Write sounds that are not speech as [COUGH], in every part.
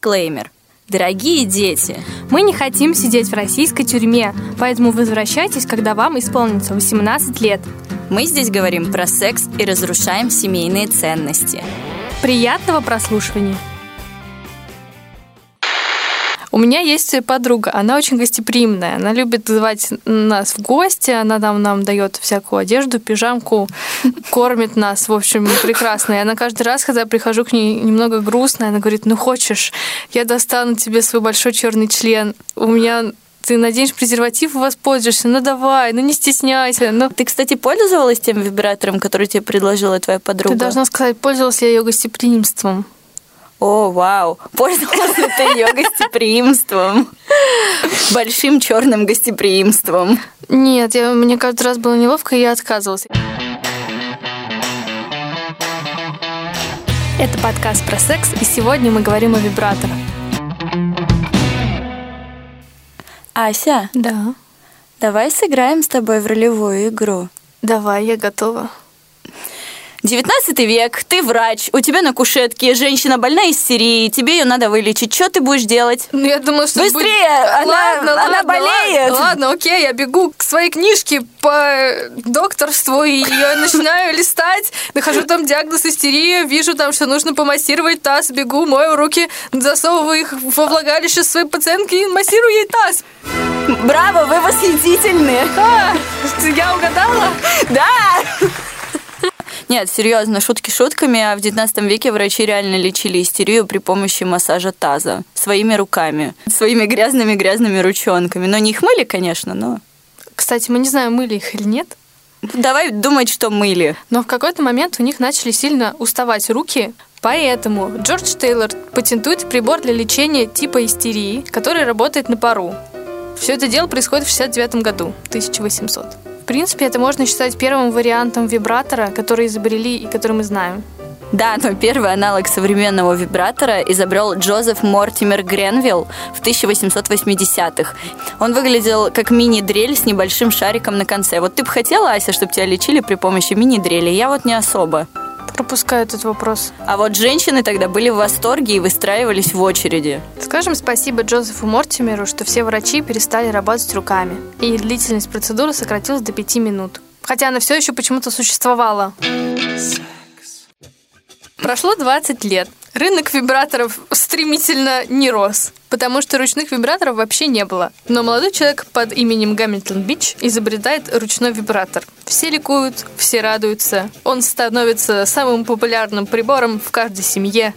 Дисклеймер. Дорогие дети, Мы не хотим сидеть в российской тюрьме, поэтому возвращайтесь, когда вам исполнится 18 лет. мы здесь говорим про секс и разрушаем семейные ценности. Приятного прослушивания! У меня есть подруга, она очень гостеприимная, она любит звать нас в гости, она там нам дает всякую одежду, пижамку, [LAUGHS] кормит нас, в общем, прекрасно. И она каждый раз, когда я прихожу к ней немного грустная, она говорит, ну хочешь, я достану тебе свой большой черный член, у меня ты наденешь презерватив и воспользуешься, ну давай, ну не стесняйся, ну Ты, кстати, пользовалась тем вибратором, который тебе предложила твоя подруга? ты должна сказать, пользовалась я ее гостеприимством. О, вау! Пользовалась ли ты ее гостеприимством? Большим черным гостеприимством. Нет, я, мне каждый раз было неловко, и я отказывалась. Это подкаст про секс, и сегодня мы говорим о вибраторах. Ася, Да. давай сыграем с тобой в ролевую игру. Давай, я готова. 19 век, ты врач, у тебя на кушетке женщина больна истерией, тебе ее надо вылечить. Что ты будешь делать? Ну, я думала, что... Быстрее! будет- Она- ладно, она ладно, болеет! Ладно, ладно, окей, я бегу к своей книжке по докторству и ее начинаю [LAUGHS] листать. Нахожу там диагноз истерия, вижу там, что нужно помассировать таз, бегу, мою руки, засовываю их во влагалище своей пациентки и массирую ей таз. Браво, вы восхитительны! [LAUGHS] А, я угадала? Да! Нет, серьезно, шутки шутками, а в 19 веке врачи реально лечили истерию при помощи массажа таза. Своими руками. Своими грязными-грязными ручонками. Но не их мыли, конечно, но... Кстати, мы не знаем, мыли их или нет. Давай думать, что мыли. Но в какой-то момент у них начали сильно уставать руки, поэтому Джордж Тейлор патентует прибор для лечения типа истерии, который работает на пару. Все это дело происходит в 69 году, 1800. В принципе, это можно считать первым вариантом вибратора, который изобрели и который мы знаем. Да, но первый аналог современного вибратора изобрел Джозеф Мортимер Гренвилл в 1880-х. Он выглядел как мини-дрель с небольшим шариком на конце. Вот ты бы хотела, Ася, чтобы тебя лечили при помощи мини-дрели? Я вот не особо. Пропускаю этот вопрос. А вот женщины тогда были в восторге и выстраивались в очереди. Скажем спасибо Джозефу Мортимеру, что все врачи перестали работать руками, и длительность процедуры сократилась до 5 минут. Хотя она все еще почему-то существовала. Прошло 20 лет. Рынок вибраторов стремительно не рос, потому что ручных вибраторов вообще не было. Но молодой человек под именем Гамильтон Бич изобретает ручной вибратор. Все ликуют, все радуются. Он становится самым популярным прибором в каждой семье.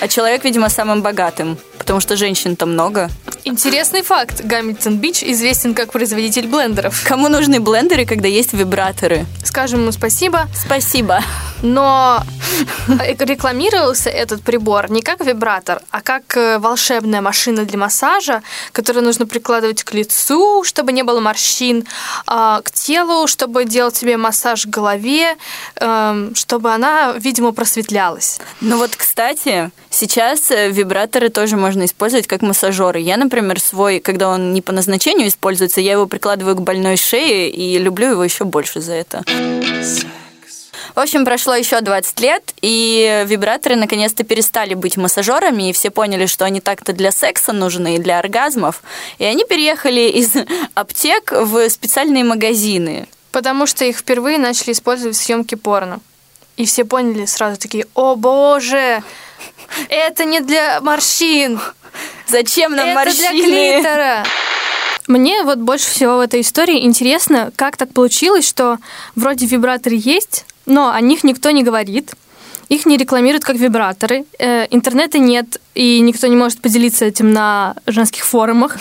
А человек, видимо, самым богатым, потому что женщин-то много. Интересный факт. Гамильтон Бич известен как производитель блендеров. Кому нужны блендеры, когда есть вибраторы? Скажем ему спасибо, Спасибо. но рекламировался этот прибор не как вибратор, а как э, волшебная машина для массажа, которую нужно прикладывать к лицу, чтобы не было морщин, а, к телу, чтобы делать себе массаж в голове, эм, чтобы она, видимо, просветлялась. Ну вот, кстати, сейчас э, вибраторы тоже можно использовать как массажеры. Я, например, свой, когда он не по назначению используется, я его прикладываю к больной шее и люблю его еще больше за это. В общем, прошло еще 20 лет, и вибраторы наконец-то перестали быть массажерами, и все поняли, что они так-то для секса нужны и для оргазмов. И они переехали из [LAUGHS] аптек в специальные магазины. Потому что их впервые начали использовать в съемке порно. И все поняли сразу такие, о боже, это не для морщин, Зачем нам это морщины? для клитора. Мне вот больше всего в этой истории интересно, как так получилось, что вроде вибраторы есть, но о них никто не говорит. Их не рекламируют как вибраторы. Э, интернета нет, и никто не может поделиться этим на женских форумах.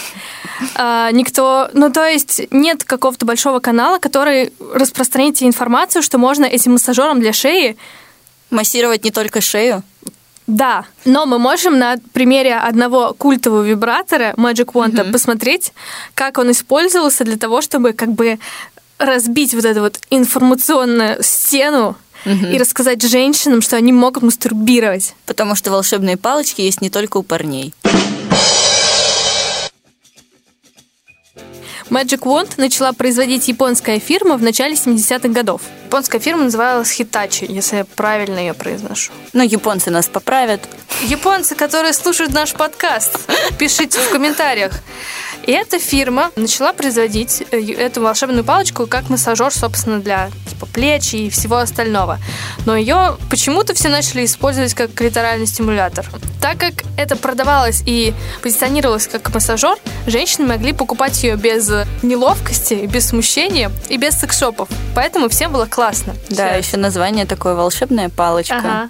А, никто, ну то есть нет какого-то большого канала, который распространяет информацию, что можно этим массажером для шеи Массировать не только шею. Да, но мы можем на примере одного культового вибратора Magic Wand посмотреть, как он использовался для того, чтобы как бы разбить вот эту вот информационную стену и рассказать женщинам, что они могут мастурбировать. Потому что волшебные палочки есть не только у парней. Magic Wand начала производить японская фирма в начале 70-х годов. Японская фирма называлась Hitachi, если я правильно ее произношу. Ну, японцы нас поправят. Японцы, которые слушают наш подкаст, пишите в комментариях. И эта фирма начала производить э, эту волшебную палочку как массажер, собственно, для типа плеч и всего остального. Но ее почему-то все начали использовать как клиторальный стимулятор. Так как это продавалось и позиционировалось как массажер, женщины могли покупать ее без неловкости, без смущения и без секс-шопов. Поэтому всем было классно. Да, Сейчас. еще название такое волшебная палочка. Ага.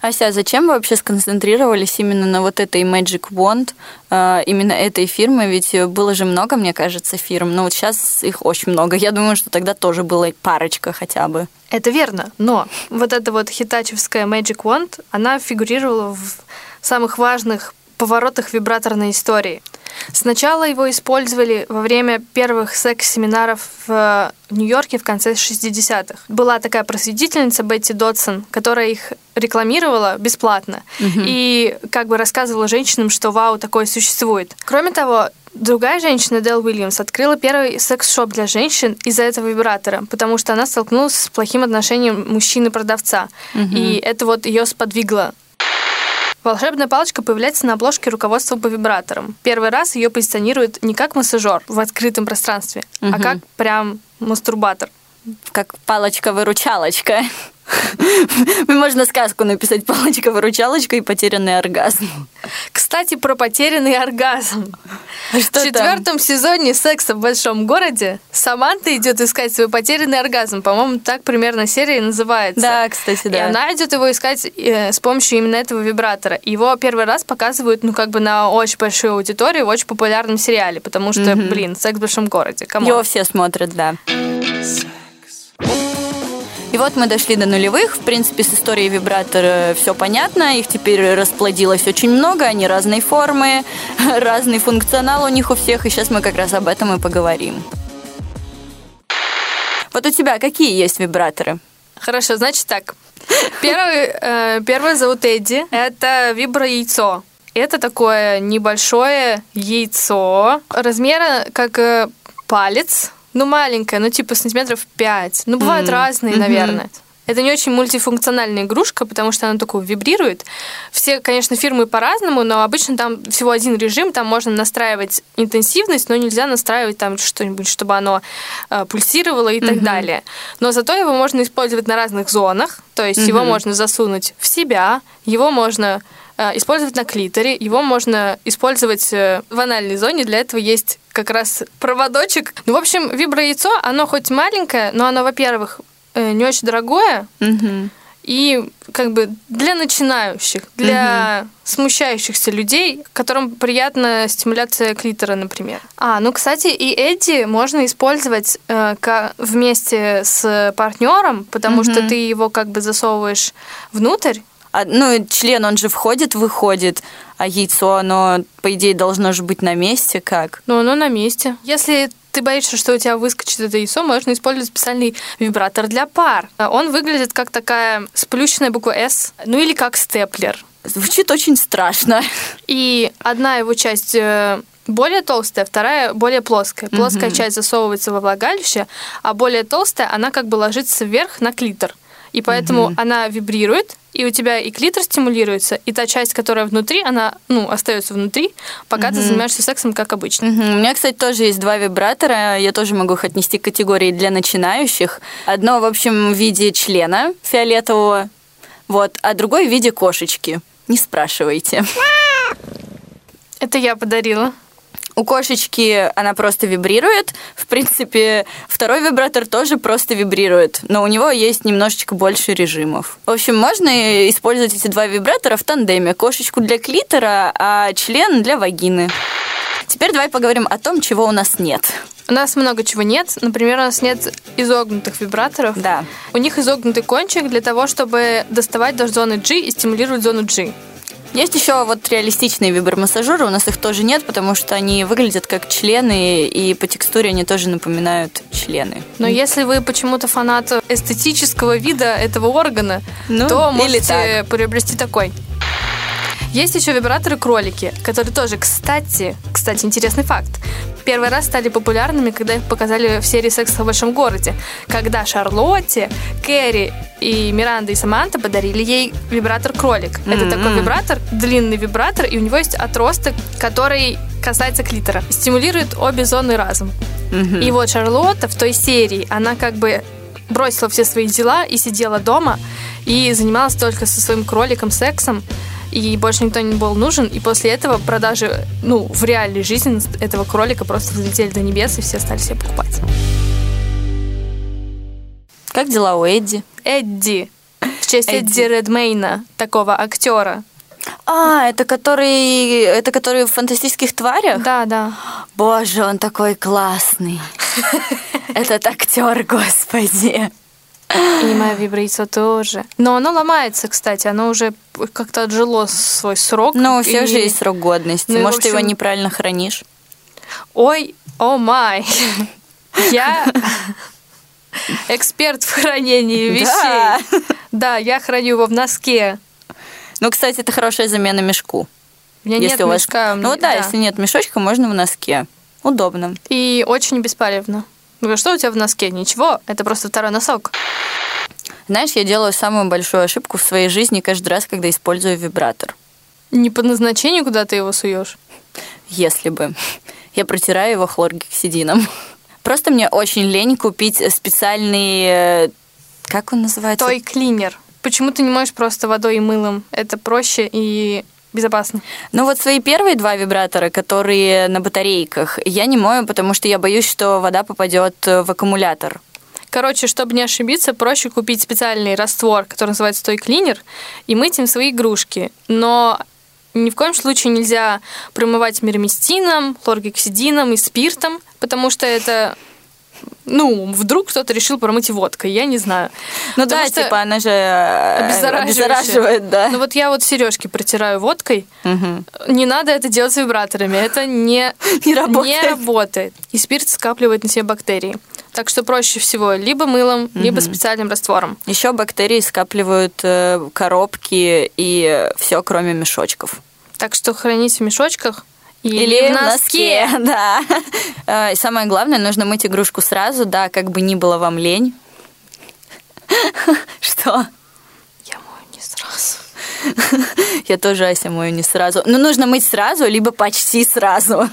Ася, а зачем вы вообще сконцентрировались именно на вот этой Magic Wand, э, именно этой фирмы? Ведь было же много, мне кажется, фирм. Но вот сейчас их очень много. Я думаю, что тогда тоже было парочка хотя бы. Это верно, но вот эта вот хитачевская Magic Wand, она фигурировала в самых важных поворотах вибраторной истории. Сначала его использовали во время первых секс-семинаров в Нью-Йорке в конце 60-х. Была такая просветительница Бетти Додсон, которая их рекламировала бесплатно и как бы рассказывала женщинам, что вау, такое существует. Кроме того, Другая женщина, Дел Уильямс, открыла первый секс-шоп для женщин из-за этого вибратора, потому что она столкнулась с плохим отношением мужчины-продавца. И это вот ее сподвигло Волшебная палочка появляется на обложке руководства по вибраторам. Первый раз ее позиционируют не как массажер в открытом пространстве, а как прям мастурбатор. Как палочка-выручалочка. [LAUGHS] Можно сказку написать «Палочка-выручалочка» и «Потерянный оргазм». Кстати, про потерянный оргазм. А в четвертом сезоне «Секса в большом городе» Саманта идет искать свой потерянный оргазм. По-моему, так примерно серия называется. Да, кстати, да. И она идет его искать э, с помощью именно этого вибратора. Его первый раз показывают, ну, как бы на очень большой аудитории, в очень популярном сериале, потому что, блин, «Секс в большом городе». Come on. Его все смотрят, да. Вот мы дошли до нулевых. В принципе, с историей вибратора все понятно. Их теперь расплодилось очень много. Они разной формы, [LAUGHS] разный функционал у них у всех. И сейчас мы как раз об этом и поговорим. Вот у тебя какие есть вибраторы? Хорошо, значит так. Первый, э, первый зовут Эдди. Это вибро-яйцо. Это такое небольшое яйцо размера как э, палец, ну маленькое, ну типа сантиметров 5. Ну бывают М, разные, наверное. Это не очень мультифункциональная игрушка, потому что она такой вибрирует. Все, конечно, фирмы по-разному, но обычно там всего один режим, там можно настраивать интенсивность, но нельзя настраивать там что-нибудь, чтобы оно э, пульсировало и так далее. Но зато его можно использовать на разных зонах, то есть его можно засунуть в себя, его можно э, использовать на клиторе, его можно использовать э, в анальной зоне, для этого есть как раз проводочек. Ну, в общем, виброяйцо, оно хоть маленькое, но оно, во-первых, не очень дорогое, Мгм. и как бы для начинающих, для смущающихся людей, которым приятна стимуляция клитора, например. А, ну, кстати, и Эдди можно использовать э, ка- вместе с партнером, потому что ты его как бы засовываешь внутрь. А, ну, член, он же входит, выходит, а яйцо, оно, по идее, должно же быть на месте, как? Но оно на месте. Если ты боишься, что у тебя выскочит это яйцо, можно использовать специальный вибратор для пар. Он выглядит как такая сплющенная буква «С», ну или как степлер. Звучит очень страшно. И одна его часть э, более толстая, вторая более плоская. Плоская часть засовывается во влагалище, а более толстая, она как бы ложится вверх на клитор. И поэтому она вибрирует, и у тебя и клитор стимулируется, и та часть, которая внутри, она, ну, остается внутри, пока ты занимаешься сексом как обычно. Мгм. У меня, кстати, тоже есть два вибратора. Я тоже могу их отнести к категории для начинающих. Одно, в общем, в виде члена фиолетового, вот, а другой в виде кошечки. Не спрашивайте. Это я подарила. У кошечки она просто вибрирует. В принципе, второй вибратор тоже просто вибрирует, но у него есть немножечко больше режимов. В общем, можно использовать эти два вибратора в тандеме. Кошечку для клитора, а член для вагины. Теперь давай поговорим о том, чего у нас нет. У нас много чего нет. Например, у нас нет изогнутых вибраторов. Да. У них изогнутый кончик для того, чтобы доставать до зоны G и стимулировать зону G. Есть еще вот реалистичные вибромассажеры, у нас их тоже нет, потому что они выглядят как члены, и по текстуре они тоже напоминают члены. Но если вы почему-то фанат эстетического вида этого органа, Ну, то можете приобрести такой. Есть еще вибраторы кролики, которые тоже, кстати, кстати, интересный факт, первый раз стали популярными, когда их показали в серии «Секс в большом городе», когда Шарлотте, Кэрри и Миранда и Саманта подарили ей вибратор-кролик. Mm-hmm. Это такой вибратор, длинный вибратор, и у него есть отросток, который касается клитора. Стимулирует обе зоны разом. Mm-hmm. И вот Шарлотта в той серии, она как бы бросила все свои дела и сидела дома и занималась только со своим кроликом сексом и больше никто не был нужен. И после этого продажи, ну, в реальной жизни этого кролика просто взлетели до небес, и все стали себе покупать. Как дела у Эдди? Эдди. В честь Эдди, Эдди Редмейна, такого актера. А, это который, это который в фантастических тварях? Да, да. Боже, он такой классный. [LAUGHS] Этот актер, господи. И моя вибрица тоже. Но оно ломается, кстати. Оно уже как-то отжило свой срок. Ну, у всех и... же есть срок годности. Ну, Может, общем... его неправильно хранишь? Ой, о май. [LAUGHS] Я эксперт в хранении вещей. Да. да, я храню его в носке. Ну, кстати, это хорошая замена мешку. У меня если нет у вас... мешка. Ну да, да, если нет мешочка, можно в носке. Удобно. И очень беспалевно. Ну, что у тебя в носке? Ничего, это просто второй носок. Знаешь, я делаю самую большую ошибку в своей жизни каждый раз, когда использую вибратор. Не по назначению, куда ты его суешь? Если бы. Я протираю его хлоргексидином. Просто мне очень лень купить специальный... Э, как он называется? Той клинер. Почему ты не можешь просто водой и мылом? Это проще и безопасно. Ну вот свои первые два вибратора, которые на батарейках, я не мою, потому что я боюсь, что вода попадет в аккумулятор. Короче, чтобы не ошибиться, проще купить специальный раствор, который называется Той Клинер, и мыть им свои игрушки. Но ни в коем случае нельзя промывать мироместином, хлоргексидином и спиртом, потому что это ну, вдруг кто-то решил промыть водкой, я не знаю. Ну да, что типа она же э, обеззараживает, да. Ну вот я вот сережки протираю водкой. Угу. Не надо это делать с вибраторами, это не, [LAUGHS] не, работает. не работает. И спирт скапливает на себе бактерии. Так что проще всего либо мылом, угу. либо специальным раствором. Еще бактерии скапливают э, коробки и все, кроме мешочков. Так что храните в мешочках, или, Или в носке. носке. [LAUGHS] Да. Э, и самое главное, нужно мыть игрушку сразу, да, как бы ни было вам лень. [LAUGHS] Что? Я мою не сразу. [LAUGHS] Я тоже Ася мою не сразу. Но нужно мыть сразу, либо почти сразу.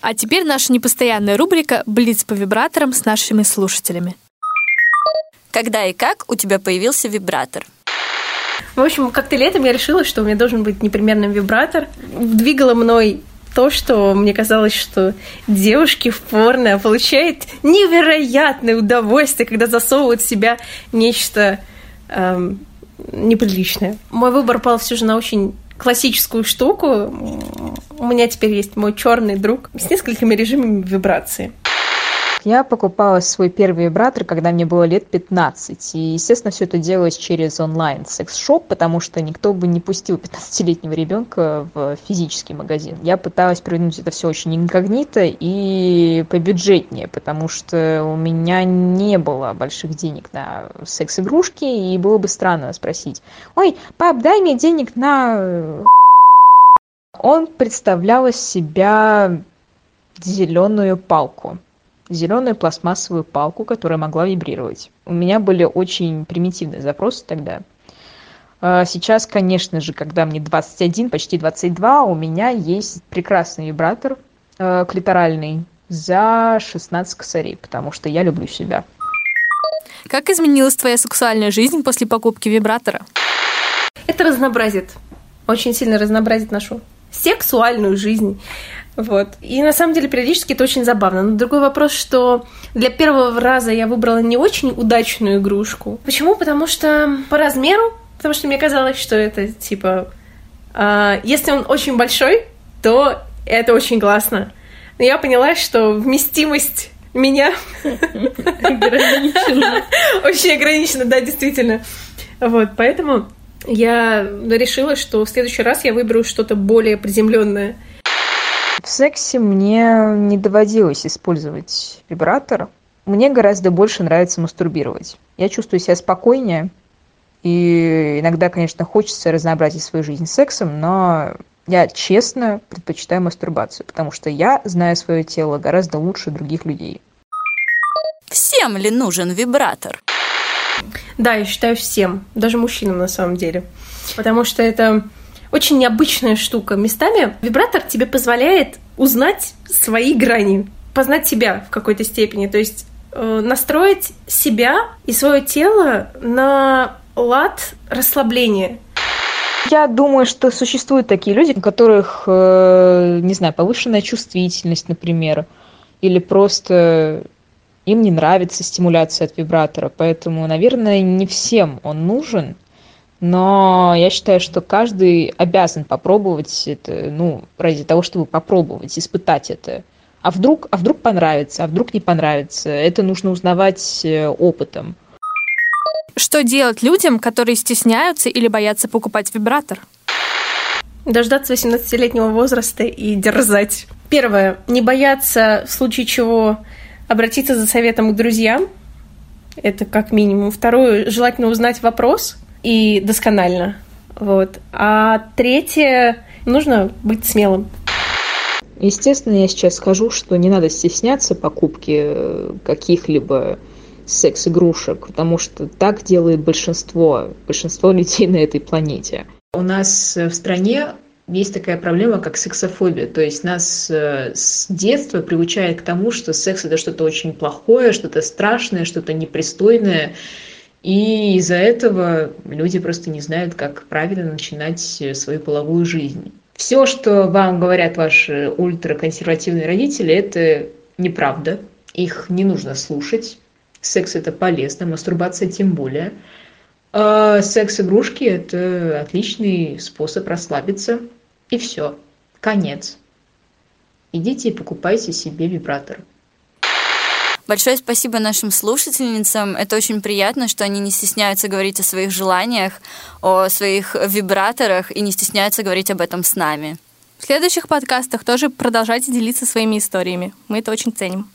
А теперь наша непостоянная рубрика «Блиц по вибраторам» с нашими слушателями. Когда и как у тебя появился вибратор? В общем, как-то летом я решила, что у меня должен быть непримерный вибратор. Двигало мной то, что мне казалось, что девушки в порно получают невероятное удовольствие, когда засовывают в себя нечто эм, неприличное. Мой выбор пал все же на очень классическую штуку. У меня теперь есть мой черный друг с несколькими режимами вибрации. Я покупала свой первый вибратор, когда мне было лет 15. И, естественно, все это делалось через онлайн секс-шоп, потому что никто бы не пустил [LAUGHS] 15-летнего ребенка в физический магазин. Я пыталась провернуть это все очень инкогнито и побюджетнее, потому что у меня не было больших денег на секс-игрушки, и было бы странно спросить, ой, пап, дай мне денег на... [LAUGHS] Он представлял из себя зеленую палку зеленую пластмассовую палку, которая могла вибрировать. У меня были очень примитивные запросы тогда. А сейчас, конечно же, когда мне 21, почти 22, у меня есть прекрасный вибратор э, клиторальный за 16 косарей, потому что я люблю себя. Как изменилась твоя сексуальная жизнь после покупки вибратора? Это разнообразит, очень сильно разнообразит нашу сексуальную жизнь. Вот. И на самом деле периодически это очень забавно. Но другой вопрос, что для первого раза я выбрала не очень удачную игрушку. Почему? Потому что по размеру, потому что мне казалось, что это типа... Э, если он очень большой, то это очень классно. Но я поняла, что вместимость меня ограничена. [LAUGHS] Очень ограничена, да, действительно. Вот, поэтому я решила, что в следующий раз я выберу что-то более приземленное. В сексе мне не доводилось использовать вибратор. Мне гораздо больше нравится мастурбировать. Я чувствую себя спокойнее. И иногда, конечно, хочется разнообразить свою жизнь сексом, но я честно предпочитаю мастурбацию, потому что я знаю свое тело гораздо лучше других людей. Всем ли нужен вибратор? Да, я считаю всем, даже мужчинам на самом деле. Потому что это очень необычная штука. Местами вибратор тебе позволяет узнать свои грани, познать себя в какой-то степени. То есть э, настроить себя и свое тело на лад расслабления. Я думаю, что существуют такие люди, у которых, э, не знаю, повышенная чувствительность, например, или просто им не нравится стимуляция от вибратора, поэтому, наверное, не всем он нужен, но я считаю, что каждый обязан попробовать это, ну, ради того, чтобы попробовать, испытать это. А вдруг, а вдруг понравится, а вдруг не понравится. Это нужно узнавать э, опытом. Что делать людям, которые стесняются или боятся покупать вибратор? Дождаться 18-летнего возраста и дерзать. Первое. Не бояться в случае чего обратиться за советом к друзьям. Это как минимум. Второе. Желательно узнать вопрос и досконально. Вот. А третье. Нужно быть смелым. Естественно, я сейчас скажу, что не надо стесняться покупки э, каких-либо секс-игрушек, потому что так делает большинство, большинство людей на этой планете. У нас в стране есть такая проблема, как сексофобия. То есть нас э, с детства приучают к тому, что секс это что-то очень плохое, что-то страшное, что-то непристойное. И из-за этого люди просто не знают, как правильно начинать э, свою половую жизнь. Все, что вам говорят ваши ультраконсервативные родители, это неправда. Их не нужно слушать секс это полезно, мастурбация тем более. А секс-игрушки это отличный способ расслабиться. И все. Конец. Идите и покупайте себе вибратор. Большое спасибо нашим слушательницам. Это очень приятно, что они не стесняются говорить о своих желаниях, о своих вибраторах и не стесняются говорить об этом с нами. В следующих подкастах тоже продолжайте делиться своими историями. Мы это очень ценим.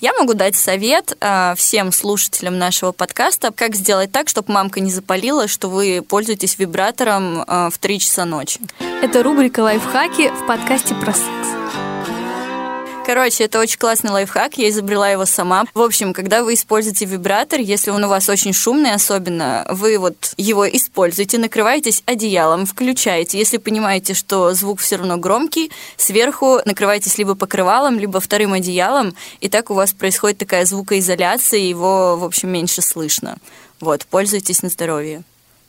Я могу дать совет э, всем слушателям нашего подкаста, как сделать так, чтобы мамка не запалила, что вы пользуетесь вибратором э, в 3 часа ночи. Это рубрика «Лайфхаки» в подкасте про секс. Короче, это очень классный лайфхак, я изобрела его сама. В общем, когда вы используете вибратор, если он у вас очень шумный особенно, вы вот его используете, накрываетесь одеялом, включаете. Если понимаете, что звук все равно громкий, сверху накрываетесь либо покрывалом, либо вторым одеялом, и так у вас происходит такая звукоизоляция, его, в общем, меньше слышно. Вот, пользуйтесь на здоровье.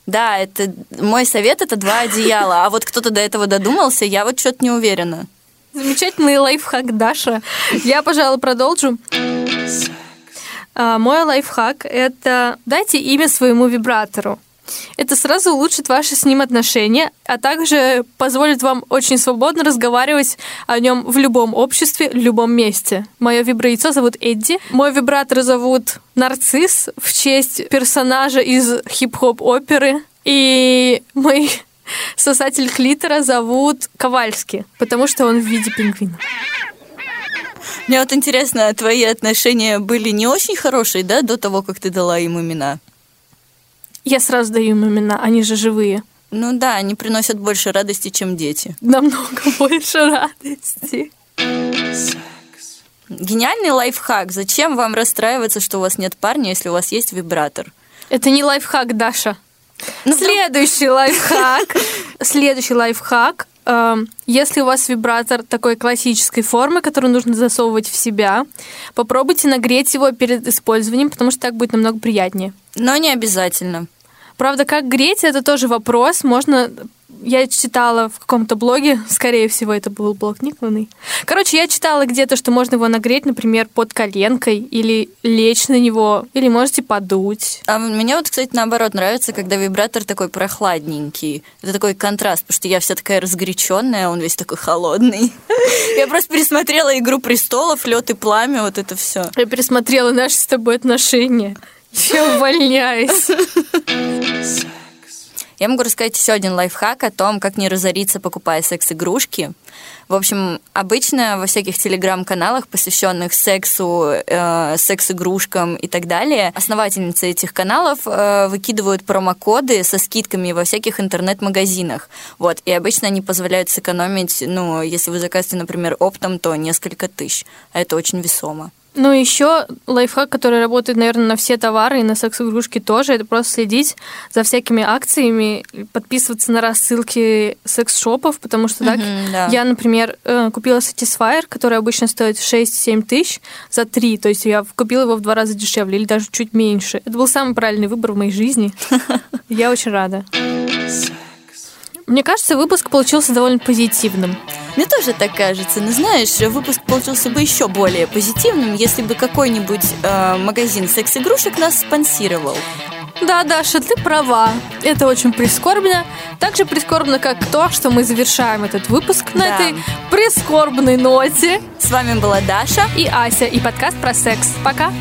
Да, это мой совет это два одеяла, а вот кто-то до этого додумался, я вот что-то не уверена. Замечательный лайфхак Даша. Я, пожалуй, продолжу. А, мой лайфхак – это дайте имя своему вибратору. Это сразу улучшит ваши с ним отношения, а также позволит вам очень свободно разговаривать о нем в любом обществе, в любом месте. Мое виброяйцо зовут Эдди. Мой вибратор зовут Нарцисс в честь персонажа из хип-хоп оперы. И мой Сосатель клитора зовут Ковальский, потому что он в виде пингвина. Мне вот интересно, твои отношения были не очень хорошие, да, до того, как ты дала им имена? Я сразу даю им имена, они же живые. Ну да, они приносят больше радости, чем дети. Намного [LAUGHS] больше радости. Гениальный лайфхак. Зачем вам расстраиваться, что у вас нет парня, если у вас есть вибратор? Это не лайфхак, Даша. Ну, Следующий лайфхак. [LAUGHS] Следующий лайфхак. Эм, если у вас вибратор такой классической формы, который нужно засовывать в себя, попробуйте нагреть его перед использованием, потому что так будет намного приятнее. Но не обязательно. Правда, как греть, это тоже вопрос. Можно я читала в каком-то блоге, скорее всего, это был блог Никланы. Короче, я читала где-то, что можно его нагреть, например, под коленкой или лечь на него, или можете подуть. А мне вот, кстати, наоборот нравится, когда вибратор такой прохладненький. Это такой контраст, потому что я вся такая разгоряченная, он весь такой холодный. [LAUGHS] Я просто пересмотрела «Игру престолов», «Лед и пламя», вот это все. Я пересмотрела наши с тобой отношения. Я увольняюсь. [LAUGHS] Я могу рассказать еще один лайфхак о том, как не разориться, покупая секс-игрушки. В общем, обычно во всяких телеграм-каналах, посвященных сексу, э, секс-игрушкам и так далее, основательницы этих каналов э, выкидывают промокоды со скидками во всяких интернет-магазинах. Вот, и обычно они позволяют сэкономить, ну, если вы заказываете, например, оптом, то несколько тысяч. А это очень весомо. Ну, еще лайфхак, который работает, наверное, на все товары и на секс-игрушки тоже, это просто следить за всякими акциями, подписываться на рассылки секс-шопов, потому что так, Мгм, да. я, например, э, купила Satisfyer, который обычно стоит 6-7 тысяч за 3, то есть я купила его в два раза дешевле или даже чуть меньше. Это был самый правильный выбор в моей жизни. [LAUGHS] Я очень рада. Мне кажется, выпуск получился довольно позитивным. Мне тоже так кажется. Но знаешь, выпуск получился бы еще более позитивным, если бы какой-нибудь э, магазин секс-игрушек нас спонсировал. Да, Даша, ты права. Это очень прискорбно. Так же прискорбно, как то, что мы завершаем этот выпуск на Да. этой прискорбной ноте. С вами была Даша. И Ася, и подкаст про секс. Пока!